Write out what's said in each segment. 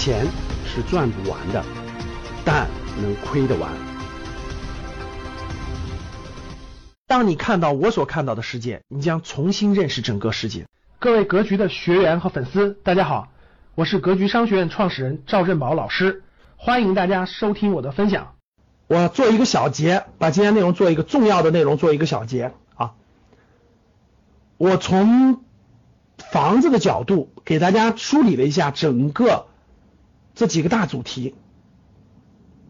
钱是赚不完的，但能亏得完。当你看到我所看到的世界，你将重新认识整个世界。各位格局的学员和粉丝，大家好，我是格局商学院创始人赵振宝老师，欢迎大家收听我的分享。我做一个小结，把今天内容做一个重要的内容做一个小结啊。我从房子的角度给大家梳理了一下整个这几个大主题，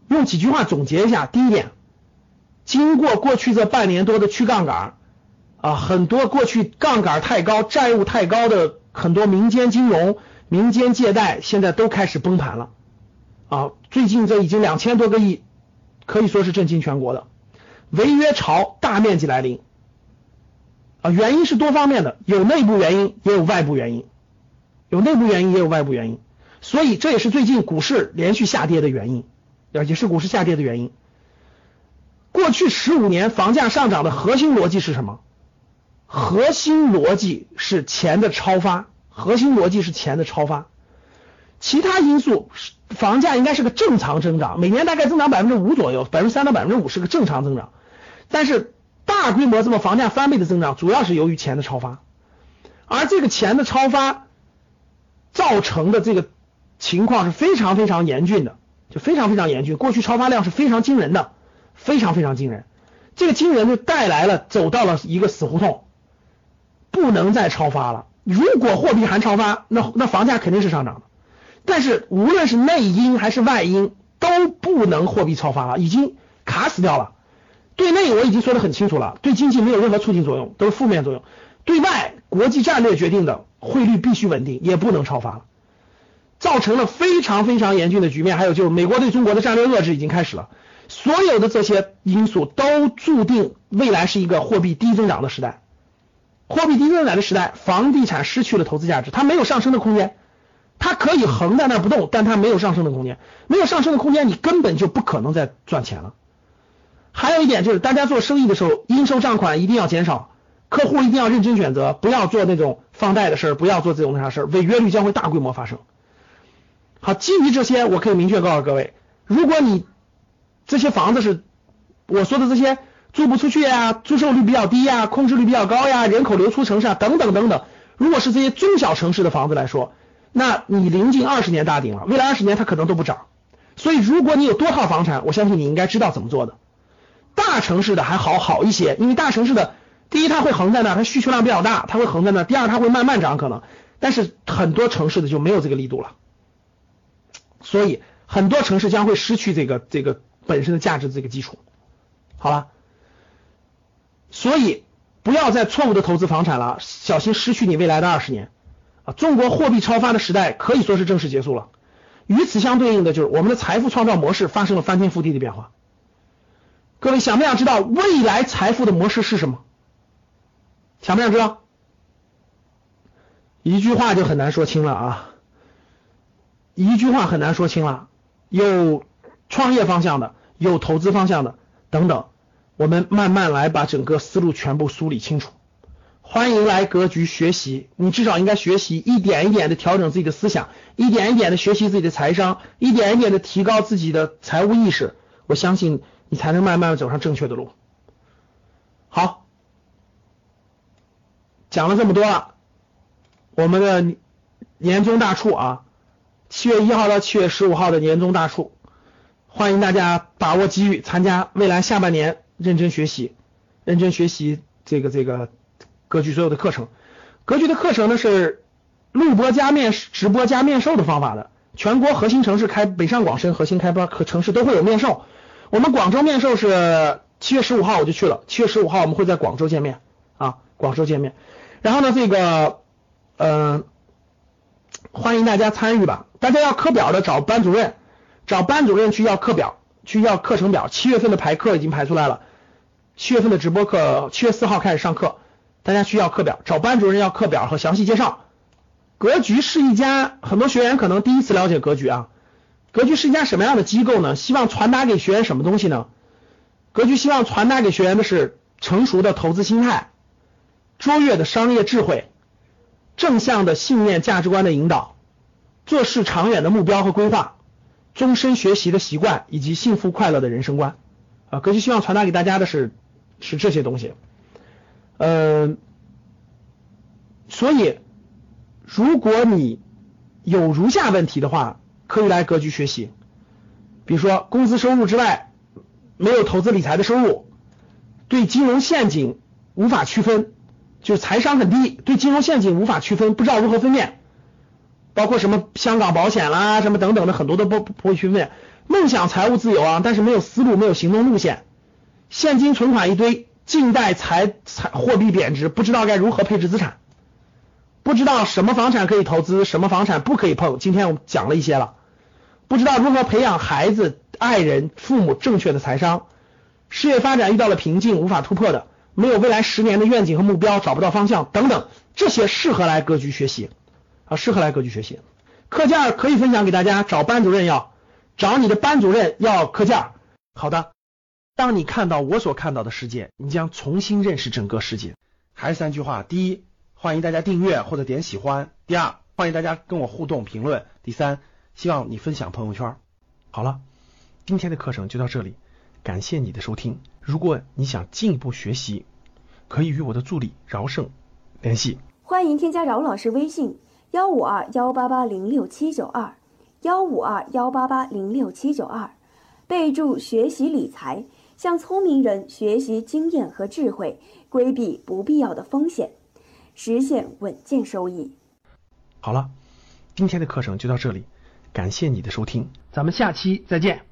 用几句话总结一下。第一点，经过过去这半年多的去杠杆。啊，很多过去杠杆太高、债务太高的很多民间金融、民间借贷，现在都开始崩盘了。啊，最近这已经两千多个亿，可以说是震惊全国的违约潮大面积来临。啊，原因是多方面的，有内部原因，也有外部原因，有内部原因，也有外部原因。所以这也是最近股市连续下跌的原因，也是股市下跌的原因。过去十五年房价上涨的核心逻辑是什么？核心逻辑是钱的超发，核心逻辑是钱的超发，其他因素房价应该是个正常增长，每年大概增长百分之五左右，百分之三到百分之五是个正常增长，但是大规模这么房价翻倍的增长，主要是由于钱的超发，而这个钱的超发造成的这个情况是非常非常严峻的，就非常非常严峻，过去超发量是非常惊人的，非常非常惊人，这个惊人就带来了走到了一个死胡同。不能再超发了。如果货币还超发，那那房价肯定是上涨的。但是无论是内因还是外因，都不能货币超发了，已经卡死掉了。对内我已经说的很清楚了，对经济没有任何促进作用，都是负面作用。对外，国际战略决定的汇率必须稳定，也不能超发了，造成了非常非常严峻的局面。还有就是美国对中国的战略遏制已经开始了。所有的这些因素都注定未来是一个货币低增长的时代。货币低增长的时代，房地产失去了投资价值，它没有上升的空间，它可以横在那不动，但它没有上升的空间，没有上升的空间，你根本就不可能再赚钱了。还有一点就是，大家做生意的时候，应收账款一定要减少，客户一定要认真选择，不要做那种放贷的事儿，不要做这种那啥事儿，违约率将会大规模发生。好，基于这些，我可以明确告诉各位，如果你这些房子是我说的这些。租不出去呀，租售率比较低呀，空置率比较高呀，人口流出城市啊，等等等等。如果是这些中小城市的房子来说，那你临近二十年大顶了，未来二十年它可能都不涨。所以如果你有多套房产，我相信你应该知道怎么做的。大城市的还好好一些，因为大城市的第一它会横在那，它需求量比较大，它会横在那；第二它会慢慢涨可能，但是很多城市的就没有这个力度了。所以很多城市将会失去这个这个本身的价值这个基础。好了。所以不要再错误的投资房产了，小心失去你未来的二十年啊！中国货币超发的时代可以说是正式结束了。与此相对应的就是我们的财富创造模式发生了翻天覆地的变化。各位想不想知道未来财富的模式是什么？想不想知道？一句话就很难说清了啊！一句话很难说清了，有创业方向的，有投资方向的，等等。我们慢慢来，把整个思路全部梳理清楚。欢迎来格局学习，你至少应该学习一点一点的调整自己的思想，一点一点的学习自己的财商，一点一点的提高自己的财务意识。我相信你才能慢慢走上正确的路。好，讲了这么多了，我们的年终大促啊，七月一号到七月十五号的年终大促，欢迎大家把握机遇，参加未来下半年。认真学习，认真学习这个这个格局所有的课程。格局的课程呢是录播加面直播加面授的方法的，全国核心城市开北上广深核心开发和城市都会有面授。我们广州面授是七月十五号我就去了，七月十五号我们会在广州见面啊，广州见面。然后呢，这个嗯，欢迎大家参与吧。大家要课表的找班主任，找班主任去要课表，去要课程表。七月份的排课已经排出来了。七月份的直播课，七月四号开始上课，大家需要课表，找班主任要课表和详细介绍。格局是一家，很多学员可能第一次了解格局啊。格局是一家什么样的机构呢？希望传达给学员什么东西呢？格局希望传达给学员的是成熟的投资心态、卓越的商业智慧、正向的信念价值观的引导、做事长远的目标和规划，终身学习的习惯，以及幸福快乐的人生观。啊，格局希望传达给大家的是是这些东西。呃，所以如果你有如下问题的话，可以来格局学习。比如说，工资收入之外没有投资理财的收入，对金融陷阱无法区分，就是财商很低，对金融陷阱无法区分，不知道如何分辨，包括什么香港保险啦，什么等等的很多都不不会区分。梦想财务自由啊，但是没有思路，没有行动路线，现金存款一堆，静待财财货币贬值，不知道该如何配置资产，不知道什么房产可以投资，什么房产不可以碰。今天我们讲了一些了。不知道如何培养孩子、爱人、父母正确的财商，事业发展遇到了瓶颈，无法突破的，没有未来十年的愿景和目标，找不到方向等等，这些适合来格局学习啊，适合来格局学习。课件可以分享给大家，找班主任要，找你的班主任要课件。好的，当你看到我所看到的世界，你将重新认识整个世界。还是三句话：第一，欢迎大家订阅或者点喜欢；第二，欢迎大家跟我互动评论；第三。希望你分享朋友圈。好了，今天的课程就到这里，感谢你的收听。如果你想进一步学习，可以与我的助理饶胜联系。欢迎添加饶老师微信：幺五二幺八八零六七九二，幺五二幺八八零六七九二，备注学习理财，向聪明人学习经验和智慧，规避不必要的风险，实现稳健收益。好了，今天的课程就到这里。感谢你的收听，咱们下期再见。